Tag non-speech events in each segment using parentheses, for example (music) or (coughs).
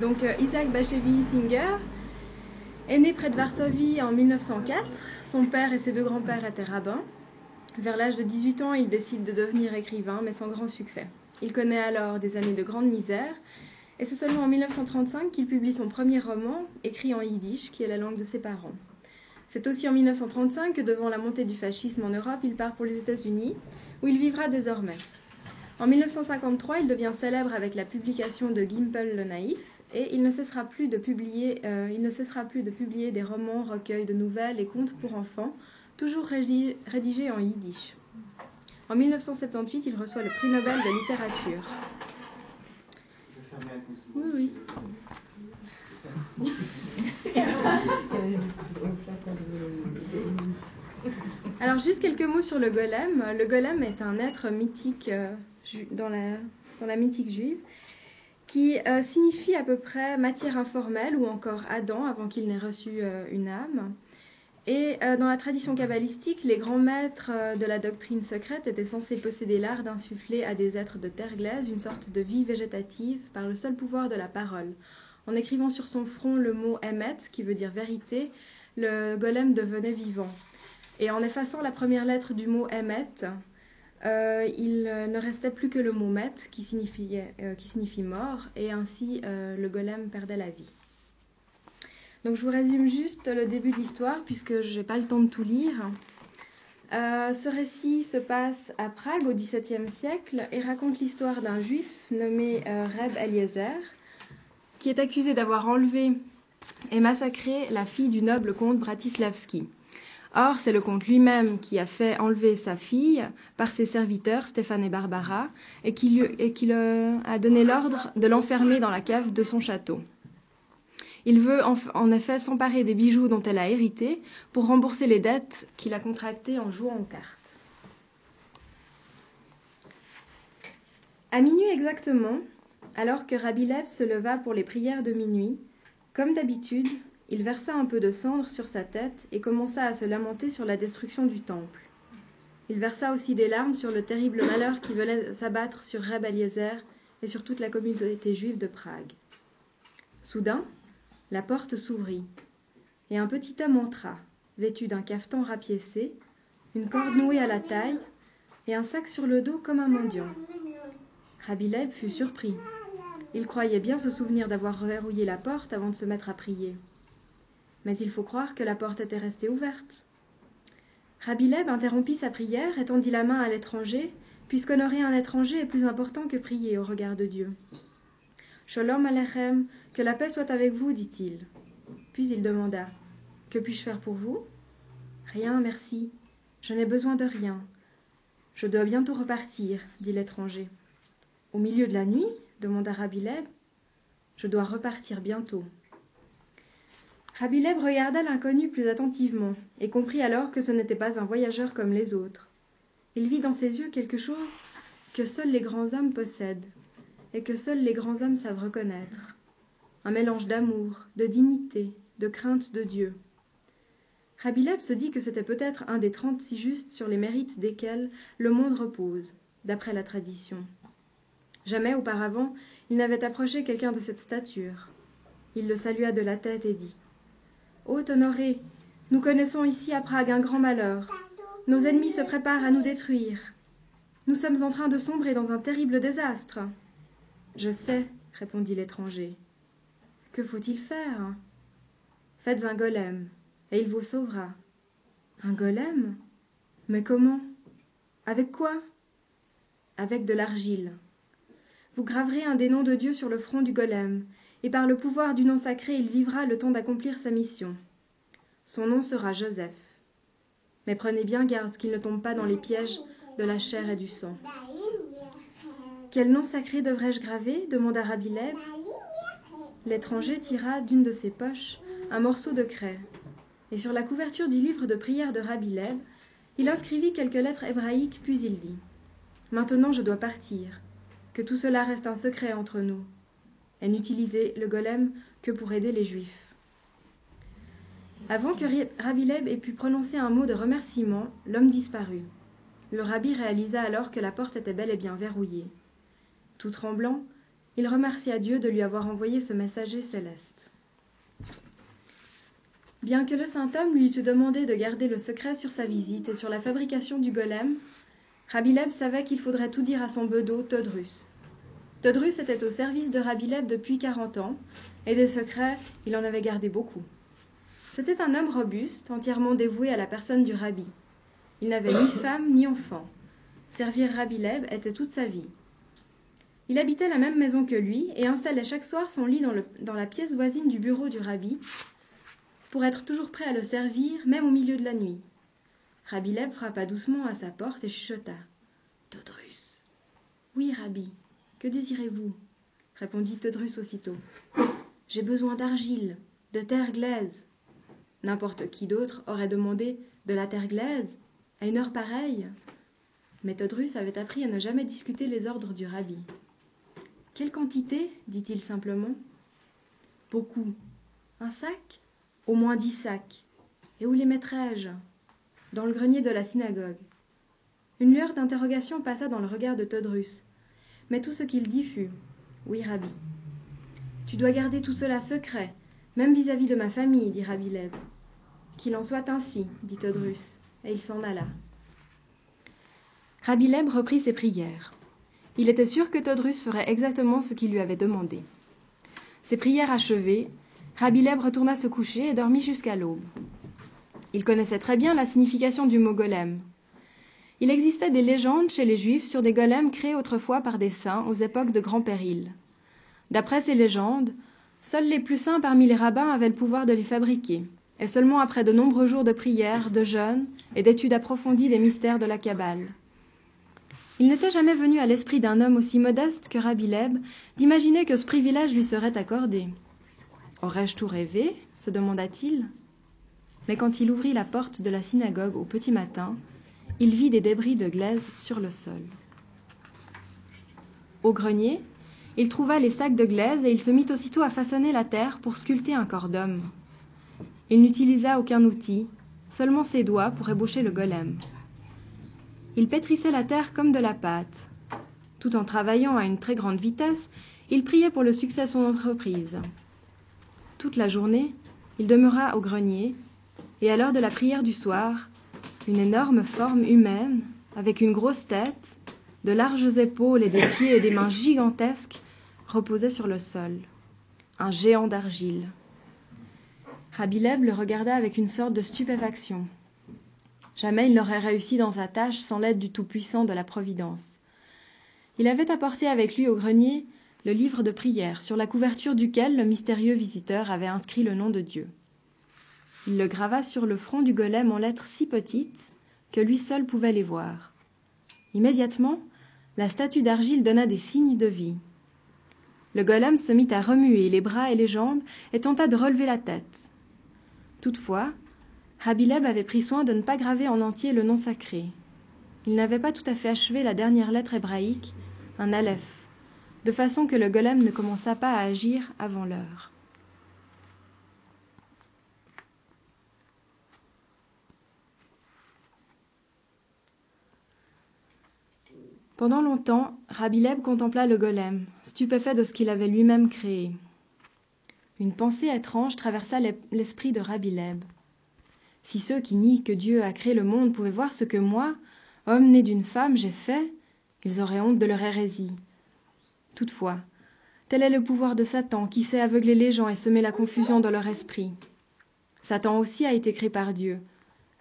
Donc euh, Isaac Bashevi Singer est né près de Varsovie en 1904. Son père et ses deux grands-pères étaient rabbins. Vers l'âge de 18 ans, il décide de devenir écrivain, mais sans grand succès. Il connaît alors des années de grande misère, et c'est seulement en 1935 qu'il publie son premier roman, écrit en yiddish, qui est la langue de ses parents. C'est aussi en 1935 que, devant la montée du fascisme en Europe, il part pour les États-Unis, où il vivra désormais. En 1953, il devient célèbre avec la publication de Gimpel le Naïf et il ne cessera plus de publier, euh, il ne cessera plus de publier des romans, recueils de nouvelles et contes pour enfants, toujours rédigés en yiddish. En 1978, il reçoit le prix Nobel de littérature. Oui, oui. Alors juste quelques mots sur le golem. Le golem est un être mythique euh, dans la, dans la mythique juive, qui euh, signifie à peu près matière informelle ou encore Adam avant qu'il n'ait reçu euh, une âme. Et euh, dans la tradition kabbalistique, les grands maîtres de la doctrine secrète étaient censés posséder l'art d'insuffler à des êtres de terre glaise une sorte de vie végétative par le seul pouvoir de la parole. En écrivant sur son front le mot Emet, qui veut dire vérité, le golem devenait vivant. Et en effaçant la première lettre du mot Emet, euh, il ne restait plus que le mot met qui, euh, qui signifie mort, et ainsi euh, le golem perdait la vie. Donc je vous résume juste le début de l'histoire, puisque je n'ai pas le temps de tout lire. ce récit se passe à Prague au XVIIe siècle et raconte l'histoire d'un juif nommé Reb Eliezer, qui est accusé d'avoir enlevé et massacré la fille du noble comte Bratislavski. Or, c'est le comte lui-même qui a fait enlever sa fille par ses serviteurs, Stéphane et Barbara, et qui lui, a donné l'ordre de l'enfermer dans la cave de son château. Il veut en, effet s'emparer des bijoux dont elle a hérité pour rembourser les dettes qu'il a contractées en jouant aux cartes. À minuit exactement, alors que Rabbi Lev se leva pour les prières de minuit, comme d'habitude, il versa un peu de cendre sur sa tête et commença à se lamenter sur la destruction du temple. Il versa aussi des larmes sur le terrible malheur qui venait s'abattre sur Reb Eliezer et sur toute la communauté juive de Prague. Soudain, la porte s'ouvrit, et un petit homme entra, vêtu d'un cafetan rapiécé, une corde nouée à la taille et un sac sur le dos comme un mendiant. Rabbi fut surpris. Il croyait bien se souvenir d'avoir verrouillé la porte avant de se mettre à prier mais il faut croire que la porte était restée ouverte. Rabbi Leb interrompit sa prière et tendit la main à l'étranger, puisqu'honorer un étranger est plus important que prier au regard de Dieu. Shalom Alechem, que la paix soit avec vous, dit-il. Puis il demanda Que puis-je faire pour vous? Rien, merci. Je n'ai besoin de rien. Je dois bientôt repartir, dit l'étranger. Au milieu de la nuit demanda Rabbi Leb. Je dois repartir bientôt. Rabbi regarda l'inconnu plus attentivement, et comprit alors que ce n'était pas un voyageur comme les autres. Il vit dans ses yeux quelque chose que seuls les grands hommes possèdent, et que seuls les grands hommes savent reconnaître. Un mélange d'amour, de dignité, de crainte de Dieu. Rabbi se dit que c'était peut-être un des trente si justes sur les mérites desquels le monde repose, d'après la tradition. Jamais auparavant il n'avait approché quelqu'un de cette stature. Il le salua de la tête et dit Haute honoré, nous connaissons ici à Prague un grand malheur. Nos ennemis se préparent à nous détruire. Nous sommes en train de sombrer dans un terrible désastre. Je sais, répondit l'étranger. Que faut-il faire? Faites un golem, et il vous sauvera. Un golem? Mais comment? Avec quoi? Avec de l'argile. Vous graverez un des noms de Dieu sur le front du golem, et par le pouvoir du nom sacré il vivra le temps d'accomplir sa mission. Son nom sera Joseph. Mais prenez bien garde qu'il ne tombe pas dans les pièges de la chair et du sang. Quel nom sacré devrais-je graver demanda Rabbi L'étranger tira d'une de ses poches un morceau de craie, et sur la couverture du livre de prière de Rabbi il inscrivit quelques lettres hébraïques, puis il dit Maintenant je dois partir. Que tout cela reste un secret entre nous et n'utilisait le golem que pour aider les juifs. Avant que Rabbi Leb ait pu prononcer un mot de remerciement, l'homme disparut. Le rabbi réalisa alors que la porte était bel et bien verrouillée. Tout tremblant, il remercia Dieu de lui avoir envoyé ce messager céleste. Bien que le saint homme lui eût demandé de garder le secret sur sa visite et sur la fabrication du golem, Rabileb savait qu'il faudrait tout dire à son bedeau Todrus. Todrus était au service de Rabileb depuis quarante ans, et des secrets, il en avait gardé beaucoup. C'était un homme robuste, entièrement dévoué à la personne du rabbi. Il n'avait ni (coughs) femme ni enfant. Servir Rabileb était toute sa vie. Il habitait la même maison que lui et installait chaque soir son lit dans, le, dans la pièce voisine du bureau du rabbi, pour être toujours prêt à le servir, même au milieu de la nuit. Rabbi Leb frappa doucement à sa porte et chuchota. Todrus. Oui, Rabbi. Que désirez-vous? répondit Todrus aussitôt. J'ai besoin d'argile, de terre glaise. N'importe qui d'autre aurait demandé de la terre glaise à une heure pareille. Mais Todrus avait appris à ne jamais discuter les ordres du rabbi. Quelle quantité dit-il simplement? Beaucoup. Un sac? Au moins dix sacs. Et où les mettrais-je Dans le grenier de la synagogue. Une lueur d'interrogation passa dans le regard de Todrus. Mais tout ce qu'il dit fut Oui, Rabbi. Tu dois garder tout cela secret, même vis-à-vis de ma famille, dit Rabbi Leb. Qu'il en soit ainsi, dit Todrus, et il s'en alla. Rabbi Leb reprit ses prières. Il était sûr que Todrus ferait exactement ce qu'il lui avait demandé. Ses prières achevées, Rabbi Leb retourna se coucher et dormit jusqu'à l'aube. Il connaissait très bien la signification du mot golem. Il existait des légendes chez les Juifs sur des golems créés autrefois par des saints aux époques de grands périls. D'après ces légendes, seuls les plus saints parmi les rabbins avaient le pouvoir de les fabriquer, et seulement après de nombreux jours de prières, de jeûnes et d'études approfondies des mystères de la Kabbale. Il n'était jamais venu à l'esprit d'un homme aussi modeste que Rabbi Leb d'imaginer que ce privilège lui serait accordé. Aurais-je tout rêvé se demanda-t-il. Mais quand il ouvrit la porte de la synagogue au petit matin, il vit des débris de glaise sur le sol. Au grenier, il trouva les sacs de glaise et il se mit aussitôt à façonner la terre pour sculpter un corps d'homme. Il n'utilisa aucun outil, seulement ses doigts pour ébaucher le golem. Il pétrissait la terre comme de la pâte. Tout en travaillant à une très grande vitesse, il priait pour le succès de son entreprise. Toute la journée, il demeura au grenier, et à l'heure de la prière du soir, une énorme forme humaine, avec une grosse tête, de larges épaules et des pieds et des mains gigantesques, reposait sur le sol. Un géant d'argile. Rabileb le regarda avec une sorte de stupéfaction. Jamais il n'aurait réussi dans sa tâche sans l'aide du Tout-Puissant de la Providence. Il avait apporté avec lui au grenier le livre de prière sur la couverture duquel le mystérieux visiteur avait inscrit le nom de Dieu. Il le grava sur le front du golem en lettres si petites que lui seul pouvait les voir. Immédiatement, la statue d'argile donna des signes de vie. Le golem se mit à remuer les bras et les jambes et tenta de relever la tête. Toutefois, Rabileb avait pris soin de ne pas graver en entier le nom sacré. Il n'avait pas tout à fait achevé la dernière lettre hébraïque, un aleph, de façon que le golem ne commença pas à agir avant l'heure. Pendant longtemps, Rabileb contempla le golem, stupéfait de ce qu'il avait lui-même créé. Une pensée étrange traversa l'esprit de Rabileb. Si ceux qui nient que Dieu a créé le monde pouvaient voir ce que moi, homme né d'une femme, j'ai fait, ils auraient honte de leur hérésie. Toutefois, tel est le pouvoir de Satan qui sait aveugler les gens et semer la confusion dans leur esprit. Satan aussi a été créé par Dieu,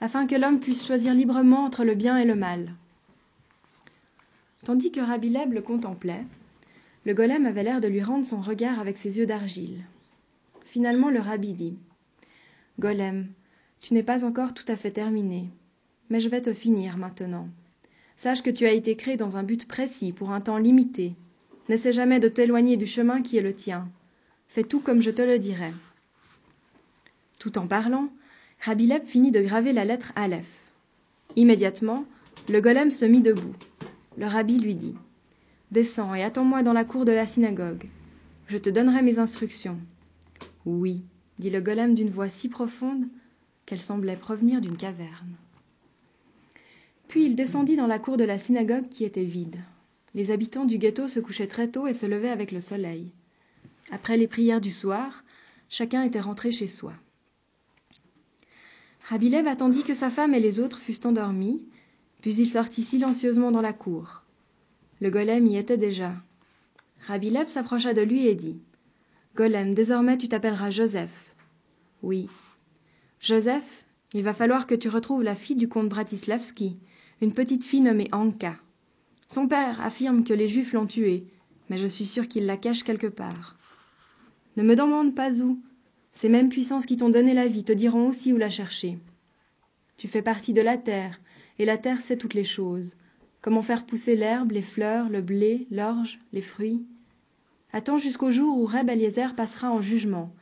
afin que l'homme puisse choisir librement entre le bien et le mal. Tandis que Rabileb le contemplait, le golem avait l'air de lui rendre son regard avec ses yeux d'argile. Finalement, le rabbi dit Golem, tu n'es pas encore tout à fait terminé, mais je vais te finir maintenant. Sache que tu as été créé dans un but précis pour un temps limité, N'essaie jamais de t'éloigner du chemin qui est le tien. Fais tout comme je te le dirai. Tout en parlant, Rabileb finit de graver la lettre Aleph. Immédiatement, le golem se mit debout. Le rabbi lui dit Descends et attends-moi dans la cour de la synagogue. Je te donnerai mes instructions. Oui, dit le golem d'une voix si profonde qu'elle semblait provenir d'une caverne. Puis il descendit dans la cour de la synagogue qui était vide. les habitants du ghetto se couchaient très tôt et se levaient avec le soleil. Après les prières du soir, chacun était rentré chez soi. Rabilev attendit que sa femme et les autres fussent endormis, puis il sortit silencieusement dans la cour. Le golem y était déjà. Rabilev s'approcha de lui et dit Golem, désormais tu t'appelleras Joseph. Oui. Joseph, il va falloir que tu retrouves la fille du comte Bratislavski, une petite fille nommée Anka. Son père affirme que les Juifs l'ont tuée, mais je suis sûr qu'il la cache quelque part. Ne me demande pas où. Ces mêmes puissances qui t'ont donné la vie te diront aussi où la chercher. Tu fais partie de la terre, et la terre sait toutes les choses. Comment faire pousser l'herbe, les fleurs, le blé, l'orge, les fruits. Attends jusqu'au jour où Reb Eliezer passera en jugement.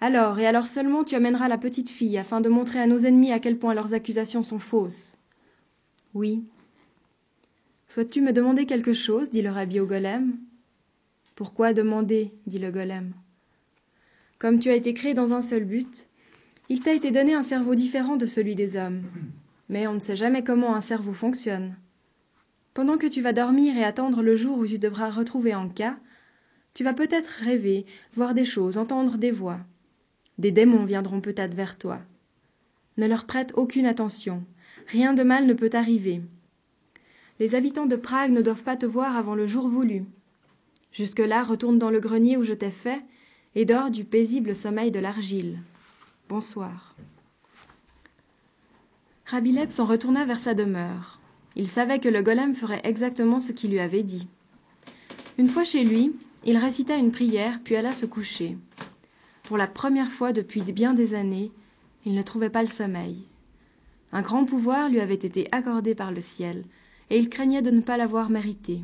Alors, et alors seulement, tu amèneras la petite fille, afin de montrer à nos ennemis à quel point leurs accusations sont fausses. Oui. Souhaites-tu me demander quelque chose? dit le rabbi au golem. Pourquoi demander? dit le golem. Comme tu as été créé dans un seul but, il t'a été donné un cerveau différent de celui des hommes. Mais on ne sait jamais comment un cerveau fonctionne. Pendant que tu vas dormir et attendre le jour où tu devras retrouver Anka, tu vas peut-être rêver, voir des choses, entendre des voix. Des démons viendront peut-être vers toi. Ne leur prête aucune attention. Rien de mal ne peut arriver. Les habitants de Prague ne doivent pas te voir avant le jour voulu. Jusque-là, retourne dans le grenier où je t'ai fait et dors du paisible sommeil de l'argile. Bonsoir. Rabileb s'en retourna vers sa demeure. Il savait que le golem ferait exactement ce qu'il lui avait dit. Une fois chez lui, il récita une prière, puis alla se coucher. Pour la première fois depuis bien des années, il ne trouvait pas le sommeil. Un grand pouvoir lui avait été accordé par le ciel, et il craignait de ne pas l'avoir mérité.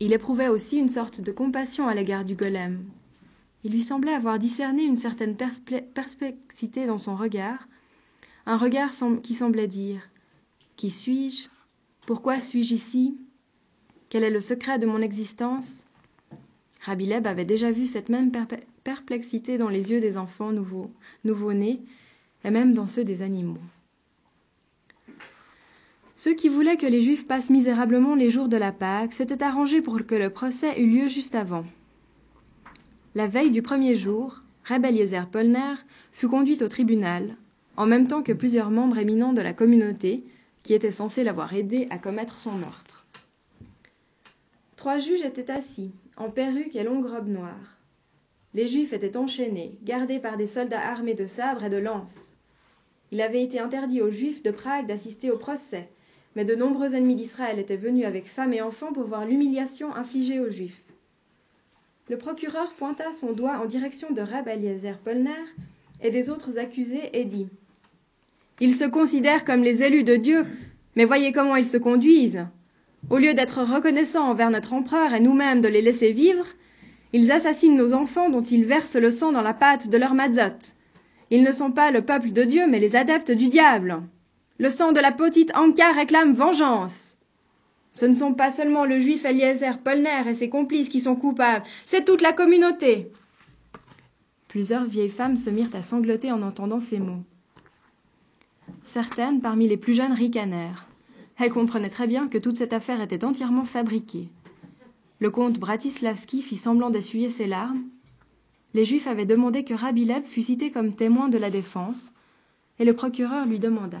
Il éprouvait aussi une sorte de compassion à l'égard du golem. Il lui semblait avoir discerné une certaine perplexité dans son regard, un regard qui semblait dire Qui suis-je? Pourquoi suis-je ici? Quel est le secret de mon existence? Rabileb avait déjà vu cette même perplexité dans les yeux des enfants nouveau-nés, et même dans ceux des animaux. Ceux qui voulaient que les Juifs passent misérablement les jours de la Pâque s'étaient arrangés pour que le procès eût lieu juste avant. La veille du premier jour, Reb Eliezer Polner fut conduite au tribunal, en même temps que plusieurs membres éminents de la communauté qui étaient censés l'avoir aidé à commettre son meurtre. Trois juges étaient assis, en perruque et longue robe noire. Les Juifs étaient enchaînés, gardés par des soldats armés de sabres et de lances. Il avait été interdit aux Juifs de Prague d'assister au procès, mais de nombreux ennemis d'Israël étaient venus avec femmes et enfants pour voir l'humiliation infligée aux Juifs. Le procureur pointa son doigt en direction de Reb Eliezer Polner et des autres accusés et dit ils se considèrent comme les élus de Dieu, mais voyez comment ils se conduisent. Au lieu d'être reconnaissants envers notre empereur et nous-mêmes de les laisser vivre, ils assassinent nos enfants dont ils versent le sang dans la pâte de leur mazotte. Ils ne sont pas le peuple de Dieu, mais les adeptes du diable. Le sang de la petite Anka réclame vengeance. Ce ne sont pas seulement le juif Eliezer Polner et ses complices qui sont coupables, c'est toute la communauté. Plusieurs vieilles femmes se mirent à sangloter en entendant ces mots. Certaines, parmi les plus jeunes, ricanèrent. Elles comprenaient très bien que toute cette affaire était entièrement fabriquée. Le comte Bratislavski fit semblant d'essuyer ses larmes. Les Juifs avaient demandé que Rabilev fût cité comme témoin de la défense, et le procureur lui demanda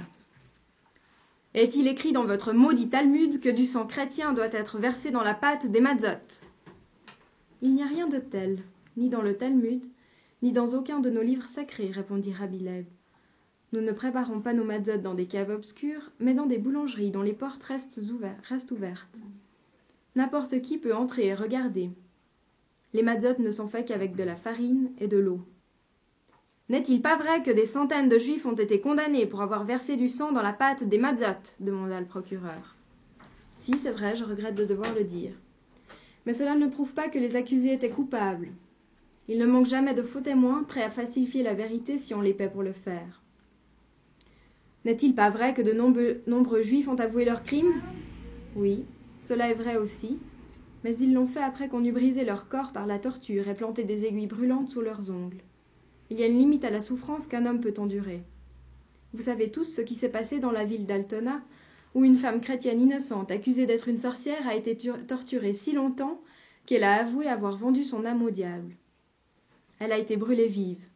Est-il écrit dans votre maudit Talmud que du sang chrétien doit être versé dans la pâte des mazottes? Il n'y a rien de tel, ni dans le Talmud, ni dans aucun de nos livres sacrés, répondit Rabilev. Nous ne préparons pas nos mazzottes dans des caves obscures, mais dans des boulangeries dont les portes restent, ouvertes. N'importe qui peut entrer et regarder. Les mazzottes ne sont faits qu'avec de la farine et de l'eau. N'est-il pas vrai que des centaines de juifs ont été condamnés pour avoir versé du sang dans la pâte des mazzottes demanda le procureur. Si, c'est vrai, je regrette de devoir le dire. Mais cela ne prouve pas que les accusés étaient coupables. Il ne manque jamais de faux témoins prêts à falsifier la vérité si on les paie pour le faire. N'est-il pas vrai que de nombreux, juifs ont avoué leurs crimes? Oui, cela est vrai aussi, mais ils l'ont fait après qu'on eut brisé leur corps par la torture et planté des aiguilles brûlantes sous leurs ongles. Il y a une limite à la souffrance qu'un homme peut endurer. Vous savez tous ce qui s'est passé dans la ville d'Altona où une femme chrétienne innocente accusée d'être une sorcière a été torturée si longtemps qu'elle a avoué avoir vendu son âme au diable. Elle a été brûlée vive.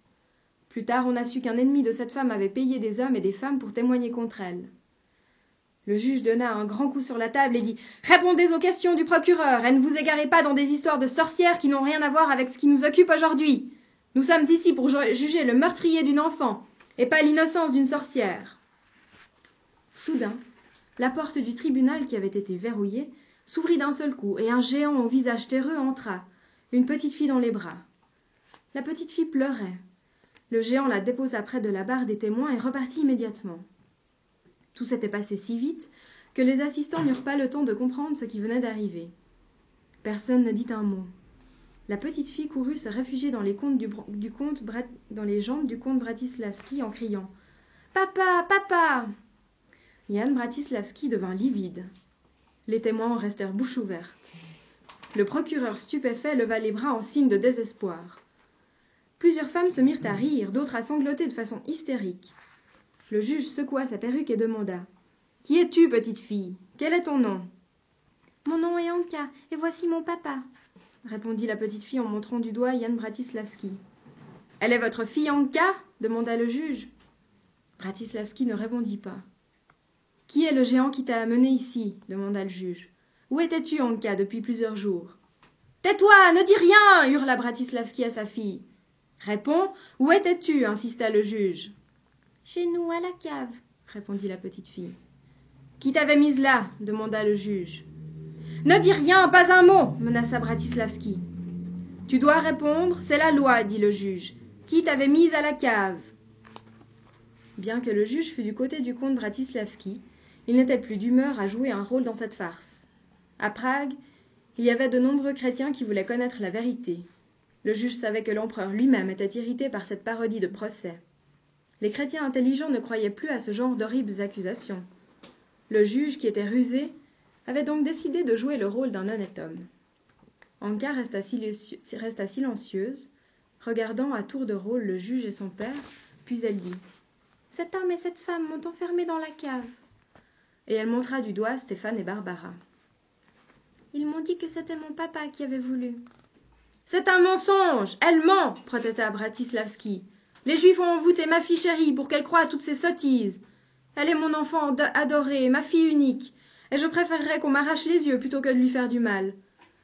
Plus tard, on a su qu'un ennemi de cette femme avait payé des hommes et des femmes pour témoigner contre elle. Le juge donna un grand coup sur la table et dit Répondez aux questions du procureur et ne vous égarez pas dans des histoires de sorcières qui n'ont rien à voir avec ce qui nous occupe aujourd'hui. Nous sommes ici pour juger le meurtrier d'une enfant et pas l'innocence d'une sorcière. Soudain, la porte du tribunal qui avait été verrouillée s'ouvrit d'un seul coup et un géant au visage terreux entra, une petite fille dans les bras. La petite fille pleurait. Le géant la déposa près de la barre des témoins et repartit immédiatement. Tout s'était passé si vite que les assistants n'eurent pas le temps de comprendre ce qui venait d'arriver. Personne ne dit un mot. La petite fille courut se réfugier dans les, jambes du comte Bratislavski en criant Papa Papa Yann Bratislavski devint livide. Les témoins restèrent bouche ouverte. Le procureur stupéfait leva les bras en signe de désespoir. Plusieurs femmes se mirent à rire, d'autres à sangloter de façon hystérique. Le juge secoua sa perruque et demanda Qui es-tu, petite fille? Quel est ton nom Mon nom est Anka, et voici mon papa, répondit la petite fille en montrant du doigt Yann Bratislavski. Elle est votre fille Anka? demanda le juge. Bratislavski ne répondit pas. Qui est le géant qui t'a amené ici? demanda le juge. Où étais-tu, Anka, depuis plusieurs jours Tais-toi, ne dis rien hurla Bratislavski à sa fille. Réponds, où étais-tu? insista le juge. Chez nous, à la cave, répondit la petite fille. Qui t'avait mise là? demanda le juge. Ne dis rien, pas un mot menaça Bratislavski. Tu dois répondre, c'est la loi, dit le juge. Qui t'avait mise à la cave? Bien que le juge fût du côté du comte Bratislavski, il n'était plus d'humeur à jouer un rôle dans cette farce. À Prague, il y avait de nombreux chrétiens qui voulaient connaître la vérité. Le juge savait que l'empereur lui-même était irrité par cette parodie de procès. Les chrétiens intelligents ne croyaient plus à ce genre d'horribles accusations. Le juge, qui était rusé, avait donc décidé de jouer le rôle d'un honnête homme. Anka resta, silencieuse, regardant à tour de rôle le juge et son père, puis elle dit Cet homme et cette femme m'ont enfermé dans la cave et elle montra du doigt Stéphane et Barbara. Ils m'ont dit que c'était mon papa qui avait voulu. C'est un mensonge Elle ment protesta Bratislavski. Les Juifs ont envoûté ma fille chérie pour qu'elle croie à toutes ces sottises. Elle est mon enfant adoré, ma fille unique, et je préférerais qu'on m'arrache les yeux plutôt que de lui faire du mal.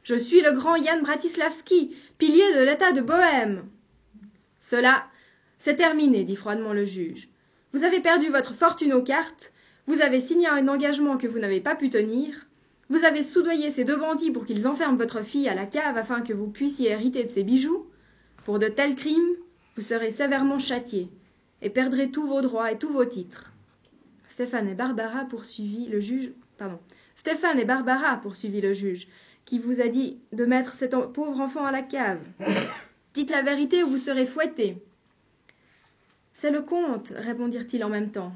Je suis le grand Yann Bratislavski, pilier de l'État de Bohême. Cela, c'est terminé, dit froidement le juge. Vous avez perdu votre fortune aux cartes, vous avez signé un engagement que vous n'avez pas pu tenir. Vous avez soudoyé ces deux bandits pour qu'ils enferment votre fille à la cave afin que vous puissiez hériter de ses bijoux. Pour de tels crimes, vous serez sévèrement châtié et perdrez tous vos droits et tous vos titres. Stéphane et Barbara poursuivit le juge. Pardon. Stéphane et Barbara poursuivit le juge, qui vous a dit de mettre cet pauvre enfant à la cave. (coughs) Dites la vérité ou vous serez fouetté. C'est le comte, répondirent-ils en même temps.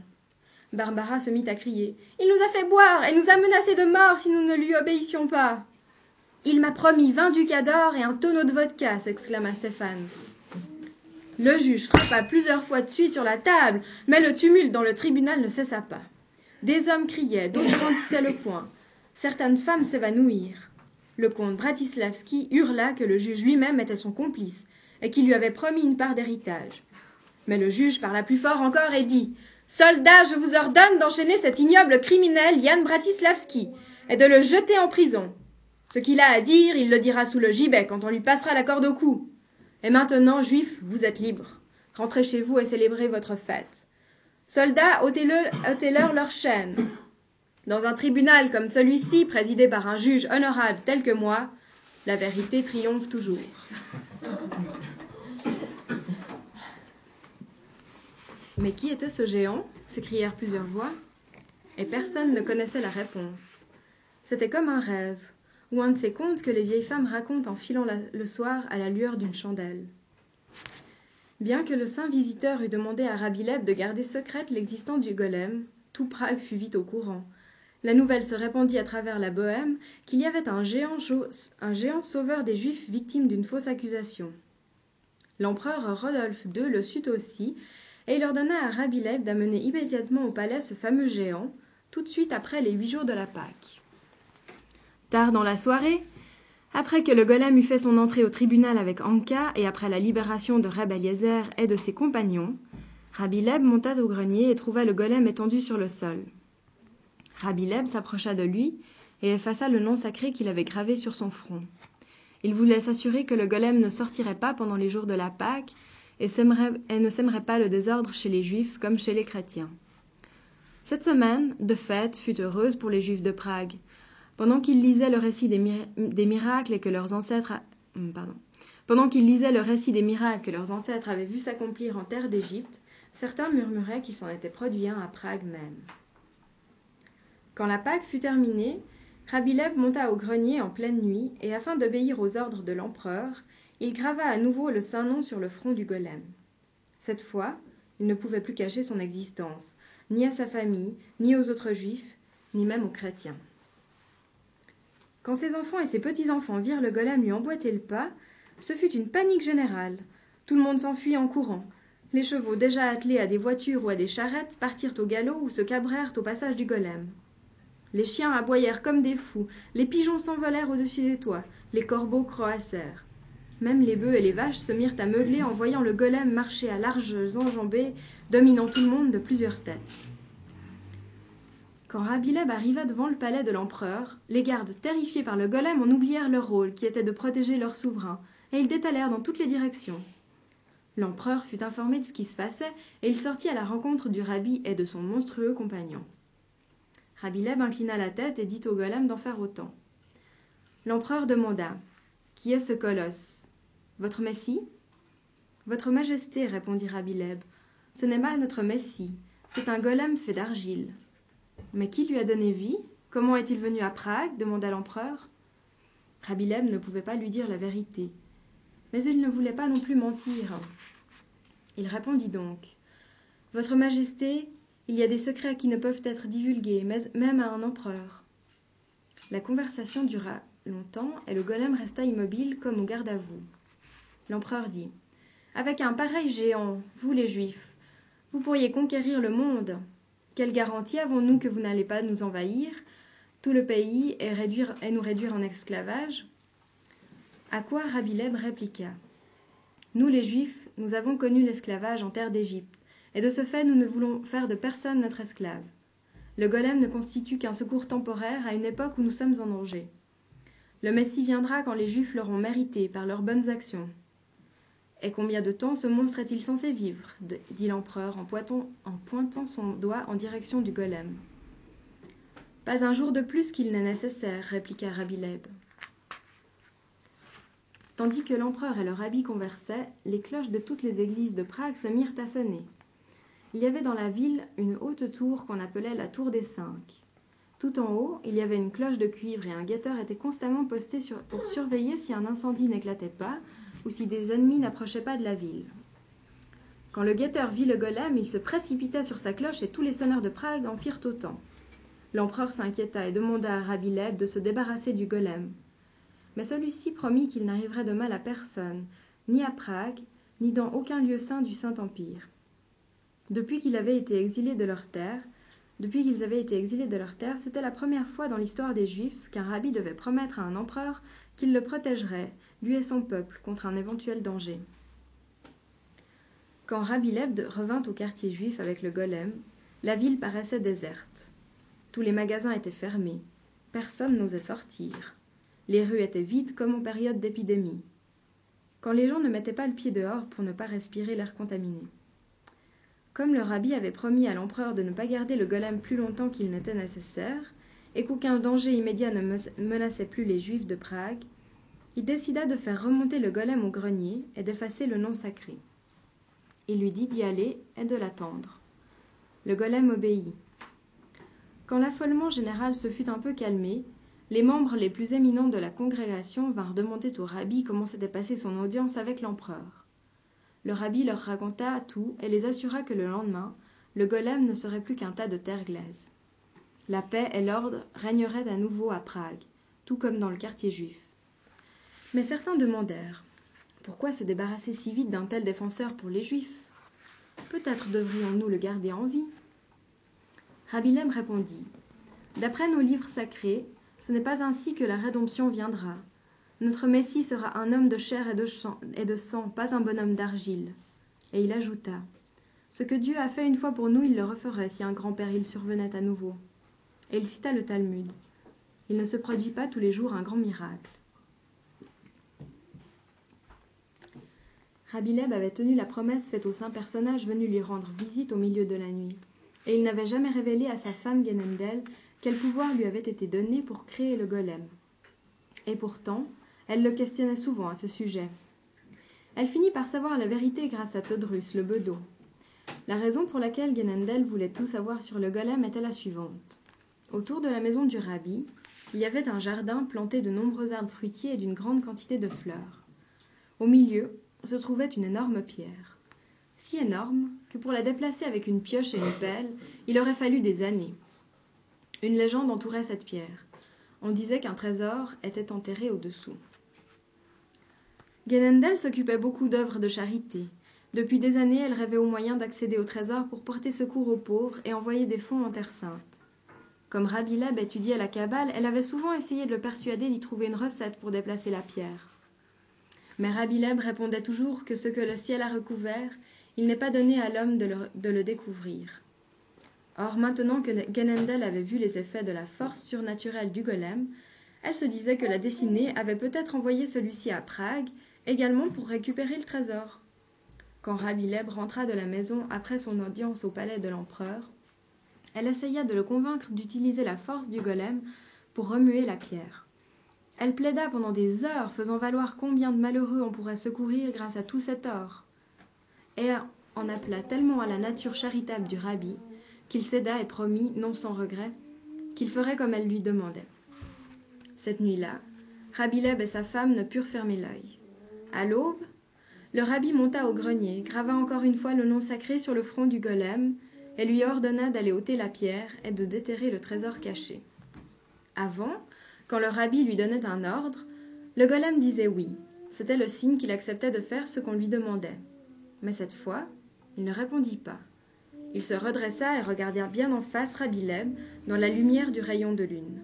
Barbara se mit à crier. Il nous a fait boire et nous a menacés de mort si nous ne lui obéissions pas. Il m'a promis vingt ducats d'or et un tonneau de vodka, s'exclama Stéphane. Le juge frappa plusieurs fois de suite sur la table, mais le tumulte dans le tribunal ne cessa pas. Des hommes criaient, d'autres brandissaient le poing. Certaines femmes s'évanouirent. Le comte Bratislavski hurla que le juge lui-même était son complice et qu'il lui avait promis une part d'héritage. Mais le juge parla plus fort encore et dit Soldats, je vous ordonne d'enchaîner cet ignoble criminel Yann Bratislavski et de le jeter en prison. Ce qu'il a à dire, il le dira sous le gibet quand on lui passera la corde au cou. Et maintenant, juifs, vous êtes libres. Rentrez chez vous et célébrez votre fête. Soldats, ôtez-leur leur chaîne. Dans un tribunal comme celui-ci, présidé par un juge honorable tel que moi, la vérité triomphe toujours. Mais qui était ce géant s'écrièrent plusieurs voix, et personne ne connaissait la réponse. C'était comme un rêve, ou un de ces contes que les vieilles femmes racontent en filant le soir à la lueur d'une chandelle. Bien que le saint visiteur eût demandé à Rabileb de garder secrète l'existence du golem, tout Prague fut vite au courant. La nouvelle se répandit à travers la Bohême qu'il y avait un géant, un géant sauveur des Juifs victime d'une fausse accusation. L'empereur Rodolphe II le sut aussi et il ordonna à Rabilev d'amener immédiatement au palais ce fameux géant, tout de suite après les huit jours de la Pâque. Tard dans la soirée, après que le golem eut fait son entrée au tribunal avec Anka et après la libération de Reb Eliezer et de ses compagnons, Rabbi Leb monta au grenier et trouva le golem étendu sur le sol. Rabbi Leb s'approcha de lui et effaça le nom sacré qu'il avait gravé sur son front. Il voulait s'assurer que le golem ne sortirait pas pendant les jours de la Pâque et, ne sèmerait pas le désordre chez les Juifs comme chez les chrétiens. Cette semaine de fête fut heureuse pour les Juifs de Prague. Pendant qu'ils lisaient le récit des, miracles que leurs ancêtres, avaient vu s'accomplir en terre d'Égypte, certains murmuraient qu'il s'en était produit un à Prague même. Quand la Pâque fut terminée, Rabileb monta au grenier en pleine nuit, et afin d'obéir aux ordres de l'empereur, il grava à nouveau le saint nom sur le front du golem. Cette fois, il ne pouvait plus cacher son existence, ni à sa famille, ni aux autres juifs, ni même aux chrétiens. Quand ses enfants et ses petits-enfants virent le golem lui emboîter le pas, ce fut une panique générale. Tout le monde s'enfuit en courant. Les chevaux déjà attelés à des voitures ou à des charrettes partirent au galop ou se cabrèrent au passage du golem. Les chiens aboyèrent comme des fous, les pigeons s'envolèrent au-dessus des toits, les corbeaux croassèrent. Même les bœufs et les vaches se mirent à meugler en voyant le golem marcher à larges enjambées, dominant tout le monde de plusieurs têtes. Quand Rabileb arriva devant le palais de l'empereur, les gardes terrifiés par le golem en oublièrent leur rôle, qui était de protéger leur souverain, et ils détalèrent dans toutes les directions. L'empereur fut informé de ce qui se passait, et il sortit à la rencontre du rabbi et de son monstrueux compagnon. Rabileb inclina la tête et dit au golem d'en faire autant. L'empereur demanda Qui est ce colosse? Votre messie? Votre majesté, répondit Rabileb, ce n'est pas notre messie, c'est un golem fait d'argile. Mais qui lui a donné vie? Comment est-il venu à Prague? demanda l'empereur. Rabileb ne pouvait pas lui dire la vérité. Mais il ne voulait pas non plus mentir. Il répondit donc. Votre Majesté, il y a des secrets qui ne peuvent être divulgués, même à un empereur. La conversation dura longtemps et le golem resta immobile comme au garde à vous. L'empereur dit. Avec un pareil géant, vous les Juifs, vous pourriez conquérir le monde. Quelle garantie avons-nous que vous n'allez pas nous envahir, tout le pays, et, nous réduire en esclavage? À quoi Rabileb répliqua Nous les Juifs, nous avons connu l'esclavage en terre d'Égypte, et de ce fait nous ne voulons faire de personne notre esclave. Le golem ne constitue qu'un secours temporaire à une époque où nous sommes en danger. Le Messie viendra quand les Juifs l'auront mérité par leurs bonnes actions. Et combien de temps ce monstre est-il censé vivre dit l'empereur en, pointant son doigt en direction du golem. Pas un jour de plus qu'il n'est nécessaire, répliqua Rabileb. Tandis que l'empereur et le rabbi conversaient, les cloches de toutes les églises de Prague se mirent à sonner. Il y avait dans la ville une haute tour qu'on appelait la tour des cinq. Tout en haut, il y avait une cloche de cuivre et un guetteur était constamment posté pour surveiller si un incendie n'éclatait pas ou si des ennemis n'approchaient pas de la ville. Quand le guetteur vit le golem, il se précipita sur sa cloche et tous les sonneurs de Prague en firent autant. L'empereur s'inquiéta et demanda à Rabileb de se débarrasser du golem. Mais celui-ci promit qu'il n'arriverait de mal à personne, ni à Prague, ni dans aucun lieu saint du Saint-Empire. Depuis qu'il avait été exilé de leur terre, depuis qu'ils avaient été exilés de leur terre, c'était la première fois dans l'histoire des Juifs qu'un rabbi devait promettre à un empereur qu'il le protégerait lui et son peuple, contre un éventuel danger. Quand Rabbi Lebd revint au quartier juif avec le golem, la ville paraissait déserte. Tous les magasins étaient fermés. Personne n'osait sortir. Les rues étaient vides comme en période d'épidémie. Quand les gens ne mettaient pas le pied dehors pour ne pas respirer l'air contaminé. Comme le rabbi avait promis à l'empereur de ne pas garder le golem plus longtemps qu'il n'était nécessaire, et qu'aucun danger immédiat ne menaçait plus les juifs de Prague, il décida de faire remonter le golem au grenier et d'effacer le nom sacré. Il lui dit d'y aller et de l'attendre. Le golem obéit. Quand l'affolement général se fut un peu calmé, les membres les plus éminents de la congrégation vinrent demander au rabbi comment s'était passée son audience avec l'empereur. Le rabbi leur raconta tout et les assura que le lendemain, le golem ne serait plus qu'un tas de terre glaise. La paix et l'ordre régneraient à nouveau à Prague, tout comme dans le quartier juif. Mais certains demandèrent Pourquoi se débarrasser si vite d'un tel défenseur pour les Juifs? Peut-être devrions-nous le garder en vie? Rabilem répondit D'après nos livres sacrés, ce n'est pas ainsi que la rédemption viendra. Notre Messie sera un homme de chair et de, sang, pas un bonhomme d'argile. Et il ajouta Ce que Dieu a fait une fois pour nous, il le referait si un grand péril survenait à nouveau. Et il cita le Talmud. Il ne se produit pas tous les jours un grand miracle. Rabileb avait tenu la promesse faite au saint personnage venu lui rendre visite au milieu de la nuit, et il n'avait jamais révélé à sa femme Genendel quel pouvoir lui avait été donné pour créer le golem. Et pourtant, elle le questionnait souvent à ce sujet. Elle finit par savoir la vérité grâce à Todrus, le bedeau. La raison pour laquelle Genendel voulait tout savoir sur le golem était la suivante. Autour de la maison du rabbi, il y avait un jardin planté de nombreux arbres fruitiers et d'une grande quantité de fleurs. Au milieu se trouvait une énorme pierre. Si énorme que pour la déplacer avec une pioche et une pelle, il aurait fallu des années. Une légende entourait cette pierre. On disait qu'un trésor était enterré au-dessous. Genendel s'occupait beaucoup d'œuvres de charité. Depuis des années, elle rêvait au moyen d'accéder au trésor pour porter secours aux pauvres et envoyer des fonds en Terre sainte. Comme Rabbi Leb étudiait la Kabbale, elle avait souvent essayé de le persuader d'y trouver une recette pour déplacer la pierre. Mais Leb répondait toujours que ce que le ciel a recouvert, il n'est pas donné à l'homme de, le, découvrir. Or, maintenant que Genendel avait vu les effets de la force surnaturelle du golem, elle se disait que la dessinée avait peut-être envoyé celui-ci à Prague, également pour récupérer le trésor. Quand Rabbi Leb rentra de la maison après son audience au palais de l'empereur, elle essaya de le convaincre d'utiliser la force du golem pour remuer la pierre. Elle plaida pendant des heures, faisant valoir combien de malheureux on pourrait secourir grâce à tout cet or. Et en appela tellement à la nature charitable du rabbi qu'il céda et promit, non sans regret, qu'il ferait comme elle lui demandait. Cette nuit-là, Rabbi Leb et sa femme ne purent fermer l'œil. À l'aube, le rabbi monta au grenier, grava encore une fois le nom sacré sur le front du golem, et lui ordonna d'aller ôter la pierre et de déterrer le trésor caché. Avant, quand le rabbi lui donnait un ordre, le golem disait oui. C'était le signe qu'il acceptait de faire ce qu'on lui demandait. Mais cette fois, il ne répondit pas. Il se redressa et regarda bien en face Rabbi Leb dans la lumière du rayon de lune.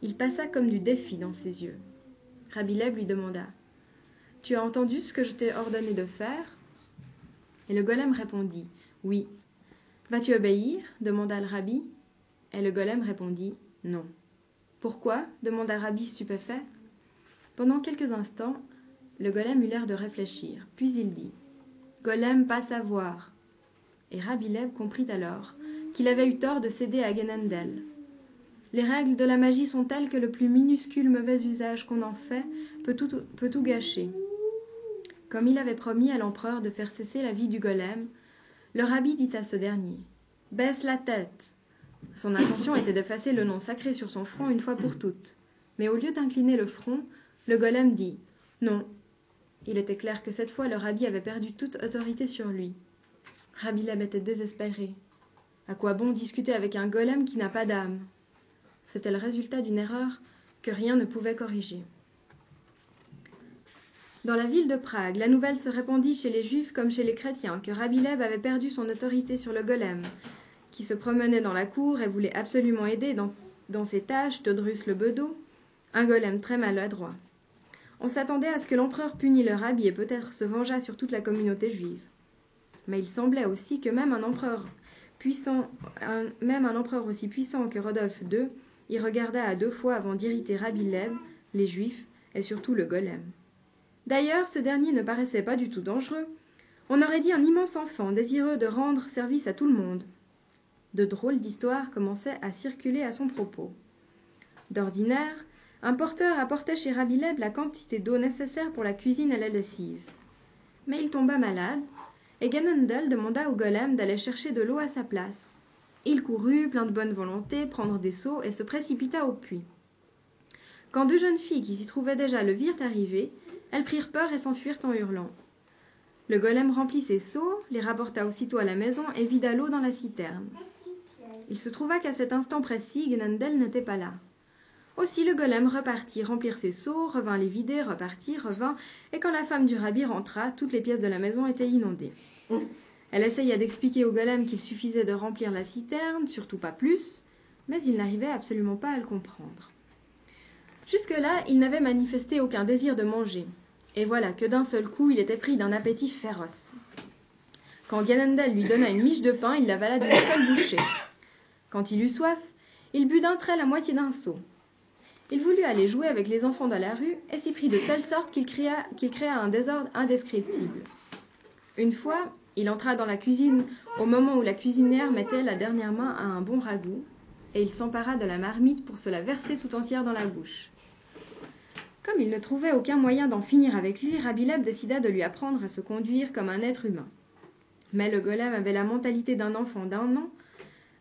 Il passa comme du défi dans ses yeux. Rabbi Leb lui demanda Tu as entendu ce que je t'ai ordonné de faire? Et le golem répondit Oui. Vas-tu obéir? demanda le rabbi. Et le golem répondit Non. Pourquoi demanda Rabbi stupéfait. Pendant quelques instants, le golem eut l'air de réfléchir, puis il dit Golem, pas savoir. Et Rabbi Leb comprit alors qu'il avait eu tort de céder à Genendel. Les règles de la magie sont telles que le plus minuscule mauvais usage qu'on en fait peut tout, peut tout gâcher. Comme il avait promis à l'empereur de faire cesser la vie du golem, le rabbi dit à ce dernier Baisse la tête. Son intention était d'effacer le nom sacré sur son front une fois pour toutes. Mais au lieu d'incliner le front, le golem dit Non. Il était clair que cette fois le rabbi avait perdu toute autorité sur lui. Rabbi était désespéré. À quoi bon discuter avec un golem qui n'a pas d'âme? C'était le résultat d'une erreur que rien ne pouvait corriger. Dans la ville de Prague, la nouvelle se répandit chez les juifs comme chez les chrétiens que Rabbi Leb avait perdu son autorité sur le golem qui se promenait dans la cour et voulait absolument aider dans, ses tâches Todrus le bedeau, un golem très maladroit. On s'attendait à ce que l'empereur punît le rabbi et peut-être se vengeât sur toute la communauté juive. Mais il semblait aussi que même un empereur puissant, même un empereur aussi puissant que Rodolphe II, y regarda à deux fois avant d'irriter Rabbi Leb, les Juifs et surtout le golem. D'ailleurs, ce dernier ne paraissait pas du tout dangereux. On aurait dit un immense enfant désireux de rendre service à tout le monde de drôles d'histoires commençaient à circuler à son propos. D'ordinaire, un porteur apportait chez Rabileb la quantité d'eau nécessaire pour la cuisine et la lessive. Mais il tomba malade, et Ganondel demanda au golem d'aller chercher de l'eau à sa place. Il courut, plein de bonne volonté, prendre des seaux et se précipita au puits. Quand deux jeunes filles qui s'y trouvaient déjà le virent arriver, elles prirent peur et s'enfuirent en hurlant. Le golem remplit ses seaux, les rapporta aussitôt à la maison et vida l'eau dans la citerne. Il se trouva qu'à cet instant précis, Gnandel n'était pas là. Aussi le golem repartit remplir ses seaux, revint les vider, repartit, revint, et quand la femme du rabbi rentra, toutes les pièces de la maison étaient inondées. Elle essaya d'expliquer au golem qu'il suffisait de remplir la citerne, surtout pas plus, mais il n'arrivait absolument pas à le comprendre. Jusque-là, il n'avait manifesté aucun désir de manger, et voilà que d'un seul coup il était pris d'un appétit féroce. Quand Ganendel lui donna une miche de pain, il l'avala d'une seule bouchée. Quand il eut soif, il but d'un trait la moitié d'un seau. Il voulut aller jouer avec les enfants dans la rue et s'y prit de telle sorte qu'il créa, qu'il créa un désordre indescriptible. Une fois, il entra dans la cuisine au moment où la cuisinière mettait la dernière main à un bon ragoût, et il s'empara de la marmite pour se la verser tout entière dans la bouche. Comme il ne trouvait aucun moyen d'en finir avec lui, Rabileb décida de lui apprendre à se conduire comme un être humain. Mais le golem avait la mentalité d'un enfant d'un an,